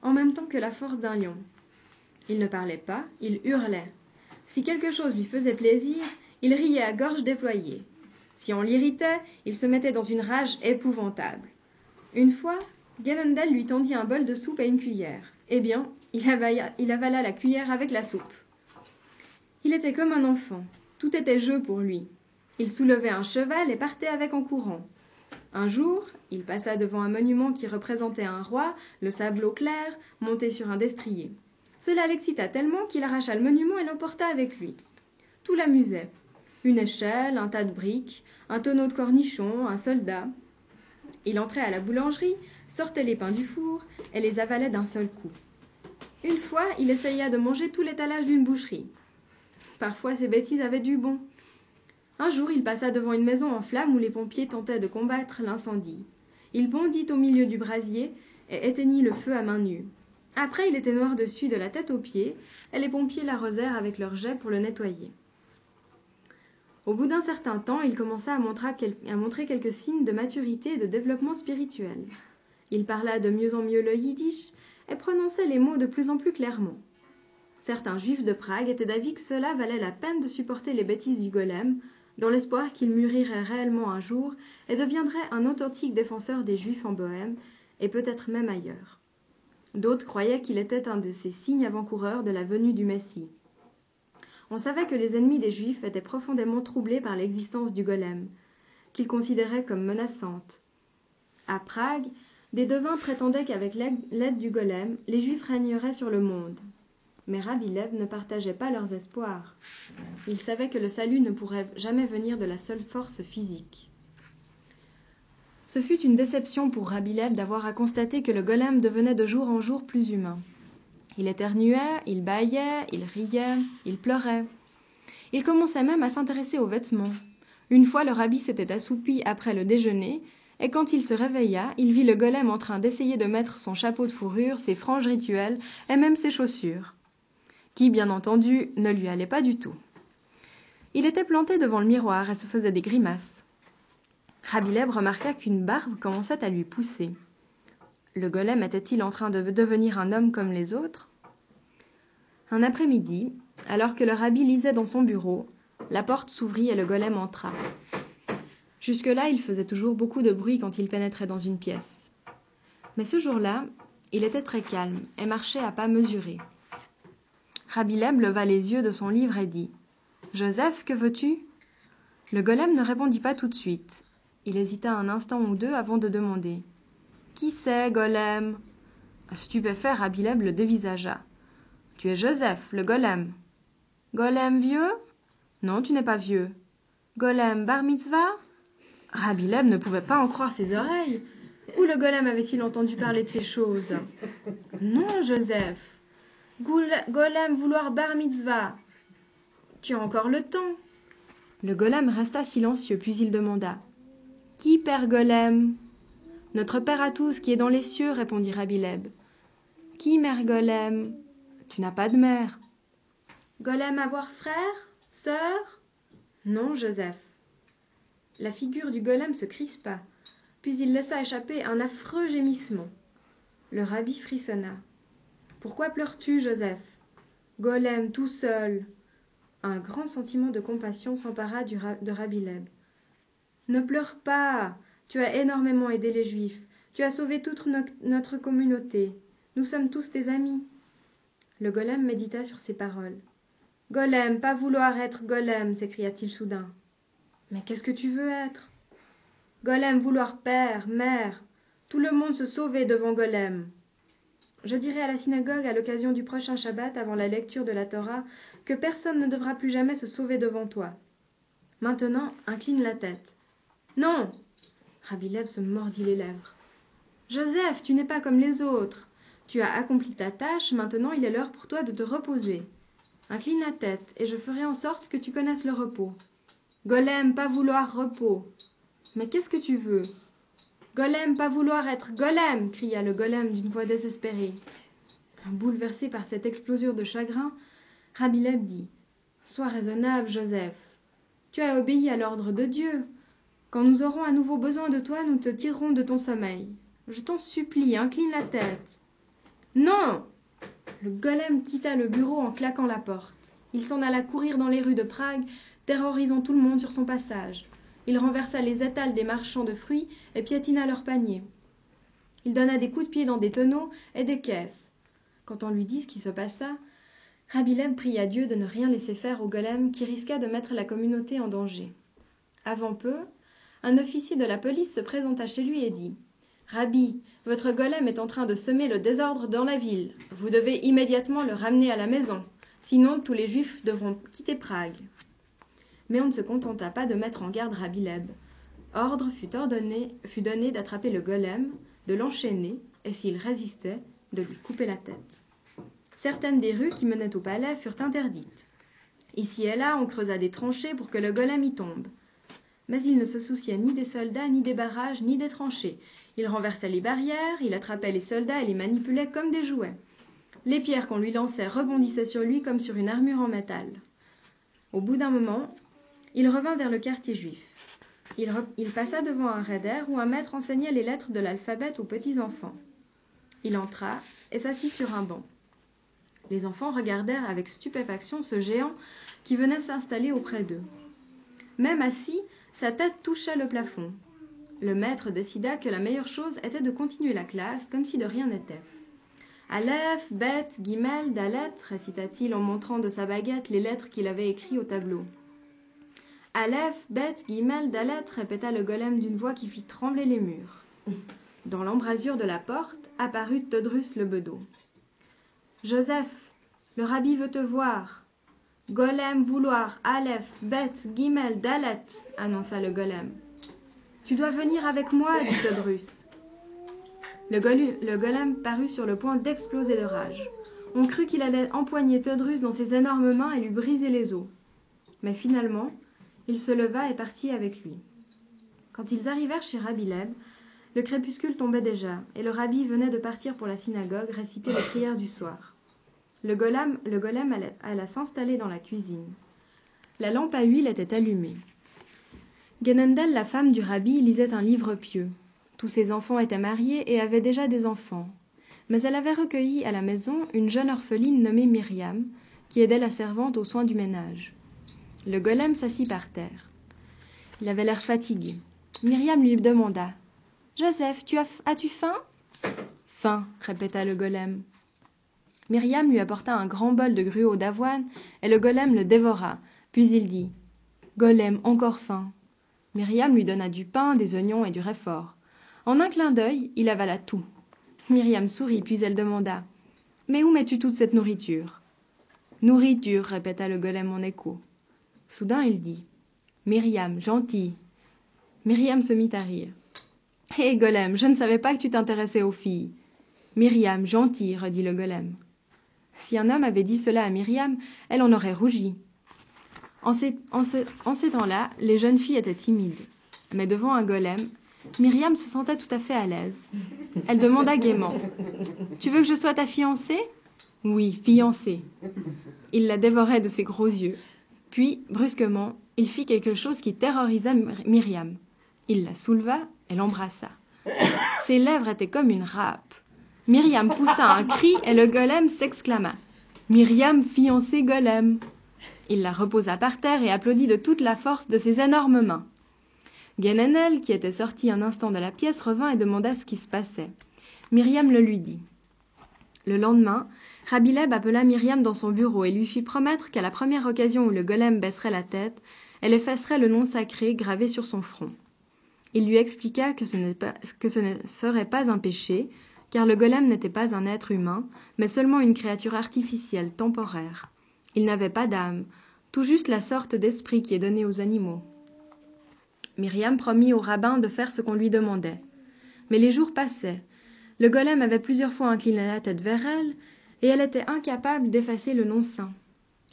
en même temps que la force d'un lion. Il ne parlait pas, il hurlait. Si quelque chose lui faisait plaisir, il riait à gorge déployée. Si on l'irritait, il se mettait dans une rage épouvantable. Une fois, Ganondel lui tendit un bol de soupe et une cuillère. Eh bien, il avala, il avala la cuillère avec la soupe. Il était comme un enfant. Tout était jeu pour lui. Il soulevait un cheval et partait avec en courant. Un jour, il passa devant un monument qui représentait un roi, le sableau clair, monté sur un destrier. Cela l'excita tellement qu'il arracha le monument et l'emporta avec lui. Tout l'amusait. Une échelle, un tas de briques, un tonneau de cornichons, un soldat. Il entrait à la boulangerie, sortait les pains du four et les avalait d'un seul coup. Une fois, il essaya de manger tout l'étalage d'une boucherie. Parfois, ses bêtises avaient du bon. Un jour, il passa devant une maison en flammes où les pompiers tentaient de combattre l'incendie. Il bondit au milieu du brasier et éteignit le feu à main nue. Après, il était noir dessus de la tête aux pieds, et les pompiers l'arrosèrent avec leurs jets pour le nettoyer. Au bout d'un certain temps, il commença à montrer, à montrer quelques signes de maturité et de développement spirituel. Il parla de mieux en mieux le yiddish et prononçait les mots de plus en plus clairement. Certains juifs de Prague étaient d'avis que cela valait la peine de supporter les bêtises du golem, dans l'espoir qu'il mûrirait réellement un jour et deviendrait un authentique défenseur des juifs en Bohême, et peut-être même ailleurs. D'autres croyaient qu'il était un de ces signes avant-coureurs de la venue du Messie. On savait que les ennemis des Juifs étaient profondément troublés par l'existence du golem, qu'ils considéraient comme menaçante. À Prague, des devins prétendaient qu'avec l'aide du golem, les Juifs régneraient sur le monde. Mais Rabilev ne partageait pas leurs espoirs. Il savait que le salut ne pourrait jamais venir de la seule force physique. Ce fut une déception pour Rabilev d'avoir à constater que le golem devenait de jour en jour plus humain. Il éternuait, il bâillait, il riait, il pleurait. Il commençait même à s'intéresser aux vêtements. Une fois, le rabbi s'était assoupi après le déjeuner, et quand il se réveilla, il vit le golem en train d'essayer de mettre son chapeau de fourrure, ses franges rituelles et même ses chaussures, qui, bien entendu, ne lui allaient pas du tout. Il était planté devant le miroir et se faisait des grimaces. Rabileb remarqua qu'une barbe commençait à lui pousser. Le golem était-il en train de devenir un homme comme les autres? Un après-midi, alors que le rabbi lisait dans son bureau, la porte s'ouvrit et le golem entra. Jusque-là, il faisait toujours beaucoup de bruit quand il pénétrait dans une pièce. Mais ce jour-là, il était très calme et marchait à pas mesurés. Rabileb leva les yeux de son livre et dit Joseph, que veux-tu? Le golem ne répondit pas tout de suite. Il hésita un instant ou deux avant de demander qui c'est, Golem? Stupéfait, Rabileb le dévisagea. Tu es Joseph, le Golem. Golem vieux? Non, tu n'es pas vieux. Golem bar mitzvah? Rabileb ne pouvait pas en croire ses oreilles. Où le golem avait-il entendu parler de ces choses? Non, Joseph. Golem vouloir bar mitzvah. Tu as encore le temps. Le golem resta silencieux, puis il demanda Qui, père golem? Notre Père à tous qui est dans les cieux, répondit Rabileb. Qui, mère Golem? Tu n'as pas de mère. Golem avoir frère Sœur? Non, Joseph. La figure du golem se crispa, puis il laissa échapper un affreux gémissement. Le rabbi frissonna. Pourquoi pleures-tu, Joseph? Golem tout seul. Un grand sentiment de compassion s'empara de Rabileb. Ne pleure pas tu as énormément aidé les Juifs. Tu as sauvé toute notre communauté. Nous sommes tous tes amis. Le golem médita sur ces paroles. Golem, pas vouloir être golem, s'écria-t-il soudain. Mais qu'est-ce que tu veux être? Golem vouloir père, mère. Tout le monde se sauvait devant Golem. Je dirai à la synagogue à l'occasion du prochain Shabbat avant la lecture de la Torah que personne ne devra plus jamais se sauver devant toi. Maintenant, incline la tête. Non Rabbi Lev se mordit les lèvres. Joseph, tu n'es pas comme les autres. Tu as accompli ta tâche, maintenant il est l'heure pour toi de te reposer. Incline la tête, et je ferai en sorte que tu connaisses le repos. Golem, pas vouloir repos. Mais qu'est-ce que tu veux? Golem, pas vouloir être golem cria le golem d'une voix désespérée. Bouleversé par cette explosion de chagrin, Rabbi Lev dit Sois raisonnable, Joseph. Tu as obéi à l'ordre de Dieu. Quand nous aurons à nouveau besoin de toi, nous te tirerons de ton sommeil. Je t'en supplie, incline la tête. Non Le golem quitta le bureau en claquant la porte. Il s'en alla courir dans les rues de Prague, terrorisant tout le monde sur son passage. Il renversa les étals des marchands de fruits et piétina leurs paniers. Il donna des coups de pied dans des tonneaux et des caisses. Quand on lui dit ce qui se passa, Rabilem pria Dieu de ne rien laisser faire au golem qui risqua de mettre la communauté en danger. Avant peu, un officier de la police se présenta chez lui et dit Rabbi, votre golem est en train de semer le désordre dans la ville. Vous devez immédiatement le ramener à la maison, sinon tous les juifs devront quitter Prague. Mais on ne se contenta pas de mettre en garde Rabbi Leb. Ordre fut, ordonné, fut donné d'attraper le golem, de l'enchaîner, et s'il résistait, de lui couper la tête. Certaines des rues qui menaient au palais furent interdites. Ici et là, on creusa des tranchées pour que le golem y tombe. Mais il ne se souciait ni des soldats, ni des barrages, ni des tranchées. Il renversait les barrières, il attrapait les soldats et les manipulait comme des jouets. Les pierres qu'on lui lançait rebondissaient sur lui comme sur une armure en métal. Au bout d'un moment, il revint vers le quartier juif. Il, passa devant un raider où un maître enseignait les lettres de l'alphabet aux petits enfants. Il entra et s'assit sur un banc. Les enfants regardèrent avec stupéfaction ce géant qui venait s'installer auprès d'eux. Même assis, sa tête touchait le plafond. Le maître décida que la meilleure chose était de continuer la classe comme si de rien n'était. Aleph, Bet, Gimel, Dalet, récita-t-il en montrant de sa baguette les lettres qu'il avait écrites au tableau. Aleph, Bet, Gimel, Dalet, répéta le golem d'une voix qui fit trembler les murs. Dans l'embrasure de la porte apparut Todrus le bedeau. Joseph, le rabbi veut te voir. Golem vouloir, Aleph, Bet, Gimel, Dalet, annonça le golem. Tu dois venir avec moi, dit Todrus. Le golem parut sur le point d'exploser de rage. On crut qu'il allait empoigner Todrus dans ses énormes mains et lui briser les os. Mais finalement, il se leva et partit avec lui. Quand ils arrivèrent chez Rabbi Leb, le crépuscule tombait déjà, et le rabbi venait de partir pour la synagogue réciter les prières du soir. Le golem, le golem alla, s'installer dans la cuisine. La lampe à huile était allumée. Genendel, la femme du rabbi, lisait un livre pieux. Tous ses enfants étaient mariés et avaient déjà des enfants. Mais elle avait recueilli à la maison une jeune orpheline nommée Myriam, qui aidait la servante aux soins du ménage. Le golem s'assit par terre. Il avait l'air fatigué. Myriam lui demanda Joseph, tu as, as-tu faim Faim, répéta le golem. Myriam lui apporta un grand bol de gruau d'avoine, et le golem le dévora. Puis il dit Golem, encore faim. Myriam lui donna du pain, des oignons et du réfort. En un clin d'œil, il avala tout. Myriam sourit, puis elle demanda Mais où mets-tu toute cette nourriture Nourriture, répéta le golem en écho. Soudain, il dit Myriam, gentille. Myriam se mit à rire. Hé, golem, je ne savais pas que tu t'intéressais aux filles. Myriam, gentille, redit le golem. Si un homme avait dit cela à Myriam, elle en aurait rougi. En ces, en ce, en ces temps-là, les jeunes filles étaient timides. Mais devant un golem, Myriam se sentait tout à fait à l'aise. Elle demanda gaiement Tu veux que je sois ta fiancée? Oui, fiancée. Il la dévorait de ses gros yeux. Puis, brusquement, il fit quelque chose qui terrorisa Myriam. Il la souleva et l'embrassa. (coughs) Ses lèvres étaient comme une râpe. Myriam poussa un cri et le golem s'exclama. Myriam, fiancée golem. Il la reposa par terre et applaudit de toute la force de ses énormes mains. Genenel, qui était sorti un instant de la pièce, revint et demanda ce qui se passait. Myriam le lui dit. Le lendemain, Rabileb appela Myriam dans son bureau et lui fit promettre qu'à la première occasion où le golem baisserait la tête, elle effacerait le nom sacré gravé sur son front. Il lui expliqua que ce, ne serait pas un péché, car le golem n'était pas un être humain, mais seulement une créature artificielle, temporaire. Il n'avait pas d'âme, tout juste la sorte d'esprit qui est donné aux animaux. Myriam promit au rabbin de faire ce qu'on lui demandait. Mais les jours passaient. Le golem avait plusieurs fois incliné la tête vers elle, et elle était incapable d'effacer le nom saint.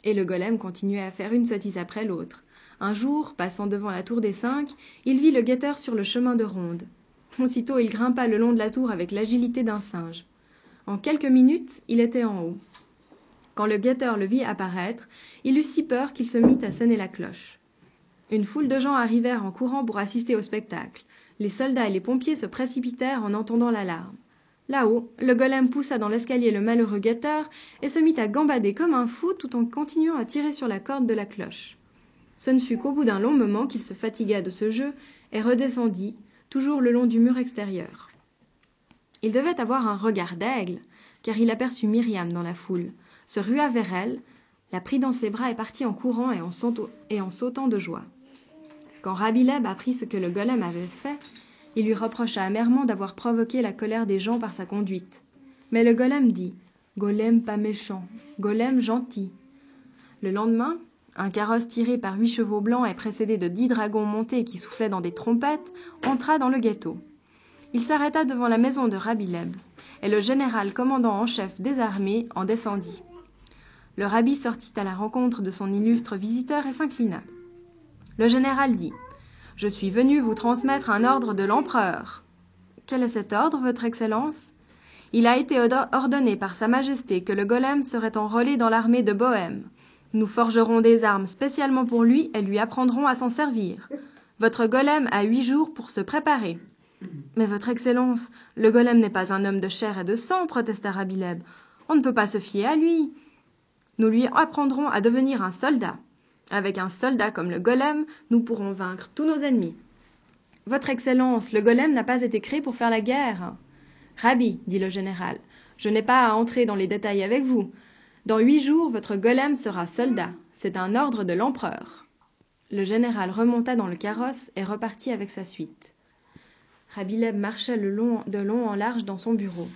Et le golem continuait à faire une sottise après l'autre. Un jour, passant devant la tour des cinq, il vit le guetteur sur le chemin de ronde. Aussitôt il grimpa le long de la tour avec l'agilité d'un singe. En quelques minutes, il était en haut. Quand le guetteur le vit apparaître, il eut si peur qu'il se mit à sonner la cloche. Une foule de gens arrivèrent en courant pour assister au spectacle. Les soldats et les pompiers se précipitèrent en entendant l'alarme. Là-haut, le golem poussa dans l'escalier le malheureux guetteur et se mit à gambader comme un fou tout en continuant à tirer sur la corde de la cloche. Ce ne fut qu'au bout d'un long moment qu'il se fatigua de ce jeu et redescendit, toujours le long du mur extérieur. Il devait avoir un regard d'aigle, car il aperçut Myriam dans la foule, se rua vers elle, la prit dans ses bras et partit en courant et en, sautant de joie. Quand Rabileb apprit ce que le golem avait fait, il lui reprocha amèrement d'avoir provoqué la colère des gens par sa conduite. Mais le golem dit Golem pas méchant, golem gentil. Le lendemain, un carrosse tiré par huit chevaux blancs et précédé de dix dragons montés qui soufflaient dans des trompettes entra dans le ghetto. Il s'arrêta devant la maison de Rabileb, et le général commandant en chef des armées en descendit. Le rabbi sortit à la rencontre de son illustre visiteur et s'inclina. Le général dit Je suis venu vous transmettre un ordre de l'empereur. Quel est cet ordre, votre Excellence? Il a été ordonné par Sa Majesté que le golem serait enrôlé dans l'armée de Bohême nous forgerons des armes spécialement pour lui et lui apprendrons à s'en servir. Votre golem a huit jours pour se préparer. Mais votre Excellence, le golem n'est pas un homme de chair et de sang, protesta Rabileb. On ne peut pas se fier à lui. Nous lui apprendrons à devenir un soldat. Avec un soldat comme le golem, nous pourrons vaincre tous nos ennemis. Votre Excellence, le golem n'a pas été créé pour faire la guerre. Rabbi, dit le général, je n'ai pas à entrer dans les détails avec vous. Dans huit jours, votre golem sera soldat. C'est un ordre de l'empereur. Le général remonta dans le carrosse et repartit avec sa suite. Rabileb marchait le long, de long en large dans son bureau.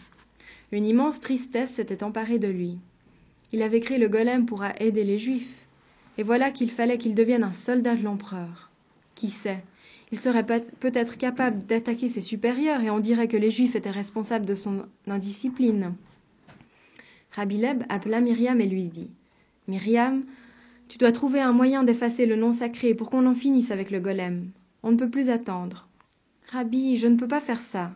Une immense tristesse s'était emparée de lui. Il avait créé le golem pour aider les Juifs, et voilà qu'il fallait qu'il devienne un soldat de l'empereur. Qui sait? Il serait peut-être capable d'attaquer ses supérieurs, et on dirait que les Juifs étaient responsables de son indiscipline. Rabileb appela Myriam et lui dit Myriam, tu dois trouver un moyen d'effacer le nom sacré pour qu'on en finisse avec le golem. On ne peut plus attendre. Rabbi, je ne peux pas faire ça.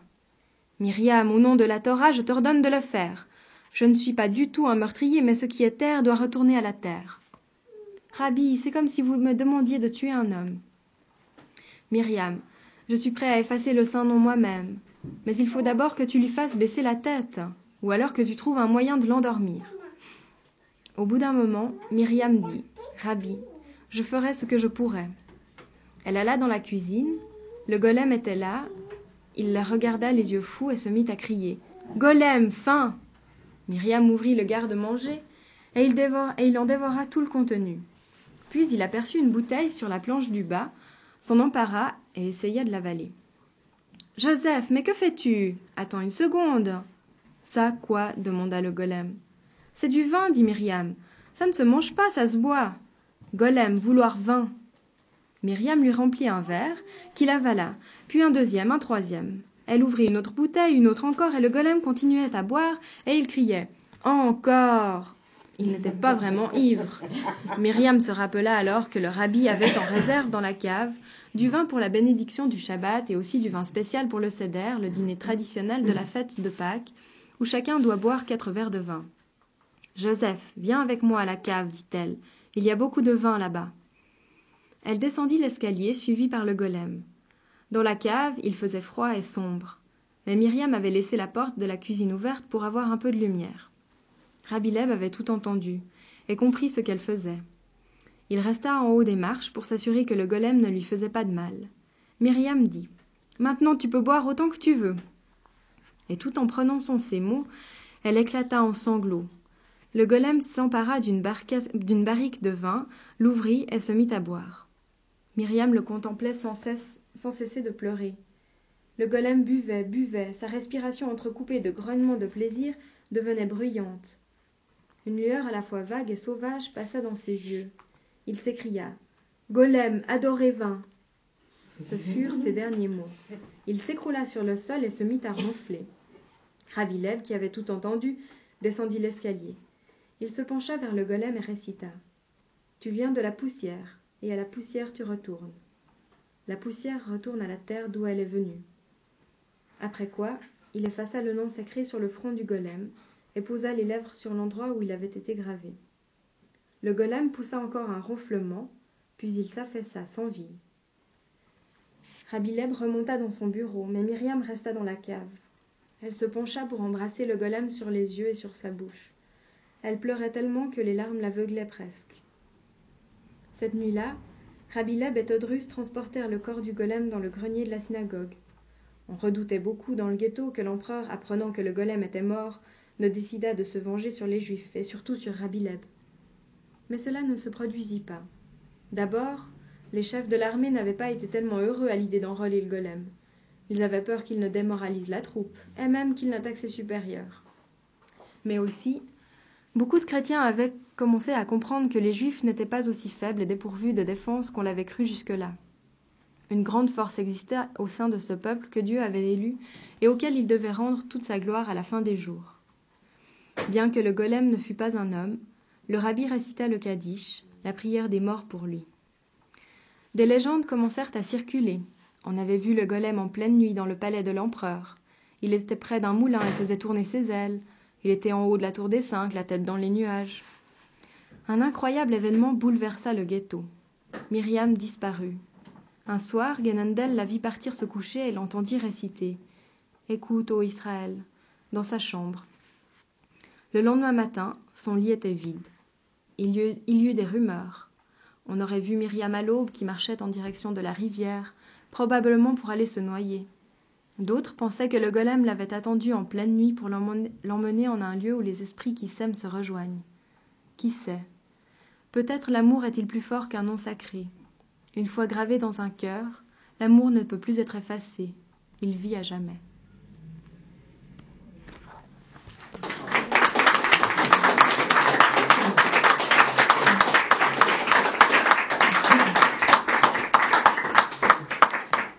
Myriam, au nom de la Torah, je t'ordonne de le faire. Je ne suis pas du tout un meurtrier, mais ce qui est terre doit retourner à la terre. Rabbi, c'est comme si vous me demandiez de tuer un homme. Myriam, je suis prêt à effacer le saint nom moi-même, mais il faut d'abord que tu lui fasses baisser la tête ou alors que tu trouves un moyen de l'endormir. Au bout d'un moment, Myriam dit Rabbi, je ferai ce que je pourrai. Elle alla dans la cuisine, le golem était là, il la regarda les yeux fous et se mit à crier Golem, faim Myriam ouvrit le garde-manger et il, et il en dévora tout le contenu. Puis il aperçut une bouteille sur la planche du bas, s'en empara et essaya de l'avaler. Joseph, mais que fais-tu? Attends une seconde. Ça, quoi? demanda le golem. C'est du vin, dit Myriam. Ça ne se mange pas, ça se boit. Golem, vouloir vin. Myriam lui remplit un verre, qu'il avala, puis un deuxième, un troisième. Elle ouvrit une autre bouteille, une autre encore, et le golem continuait à boire, et il criait Encore Il n'était pas vraiment ivre. Myriam se rappela alors que le rabbi avait en réserve dans la cave du vin pour la bénédiction du Shabbat et aussi du vin spécial pour le Seder, le dîner traditionnel de la fête de Pâques, où chacun doit boire quatre verres de vin. Joseph, viens avec moi à la cave, dit-elle. Il y a beaucoup de vin là-bas. Elle descendit l'escalier, suivie par le golem. Dans la cave, il faisait froid et sombre. Mais Myriam avait laissé la porte de la cuisine ouverte pour avoir un peu de lumière. Rabileb avait tout entendu et comprit ce qu'elle faisait. Il resta en haut des marches pour s'assurer que le golem ne lui faisait pas de mal. Myriam dit Maintenant tu peux boire autant que tu veux et tout en prononçant ces mots, elle éclata en sanglots. Le golem s'empara d'une barrique de vin, l'ouvrit et se mit à boire. Myriam le contemplait sans cesser de pleurer. Le golem buvait, buvait, sa respiration entrecoupée de grognements de plaisir devenait bruyante. Une lueur à la fois vague et sauvage passa dans ses yeux. Il s'écria Golem, adoré vin Ce furent ses derniers mots. Il s'écroula sur le sol et se mit à ronfler. Rabilev, qui avait tout entendu, descendit l'escalier. Il se pencha vers le golem et récita Tu viens de la poussière, et à la poussière tu retournes. La poussière retourne à la terre d'où elle est venue. Après quoi, il effaça le nom sacré sur le front du golem et posa les lèvres sur l'endroit où il avait été gravé. Le golem poussa encore un ronflement, puis il s'affaissa sans vie. Rabileb remonta dans son bureau, mais Myriam resta dans la cave. Elle se pencha pour embrasser le golem sur les yeux et sur sa bouche. Elle pleurait tellement que les larmes l'aveuglaient presque. Cette nuit-là, Rabileb et Todrus transportèrent le corps du golem dans le grenier de la synagogue. On redoutait beaucoup dans le ghetto que l'empereur, apprenant que le golem était mort, ne décida de se venger sur les Juifs, et surtout sur Rabileb. Mais cela ne se produisit pas. D'abord, les chefs de l'armée n'avaient pas été tellement heureux à l'idée d'enrôler le golem. Ils avaient peur qu'il ne démoralise la troupe, et même qu'il n'attaque ses supérieurs. Mais aussi, beaucoup de chrétiens avaient commencé à comprendre que les Juifs n'étaient pas aussi faibles et dépourvus de défense qu'on l'avait cru jusque-là. Une grande force existait au sein de ce peuple que Dieu avait élu et auquel il devait rendre toute sa gloire à la fin des jours. Bien que le golem ne fût pas un homme, le rabbi récita le Kaddish, la prière des morts pour lui. Des légendes commencèrent à circuler. On avait vu le golem en pleine nuit dans le palais de l'empereur. Il était près d'un moulin et faisait tourner ses ailes. Il était en haut de la tour des cinq, la tête dans les nuages. Un incroyable événement bouleversa le ghetto. Myriam disparut. Un soir, Genendel la vit partir se coucher et l'entendit réciter. Écoute, ô Israël, dans sa chambre. Le lendemain matin, son lit était vide. Il y, eut, des rumeurs. On aurait vu Myriam à l'aube qui marchait en direction de la rivière, probablement pour aller se noyer. D'autres pensaient que le golem l'avait attendue en pleine nuit pour l'emmener en un lieu où les esprits qui s'aiment se rejoignent. Qui sait? Peut-être l'amour est-il plus fort qu'un nom sacré. Une fois gravé dans un cœur, l'amour ne peut plus être effacé. Il vit à jamais.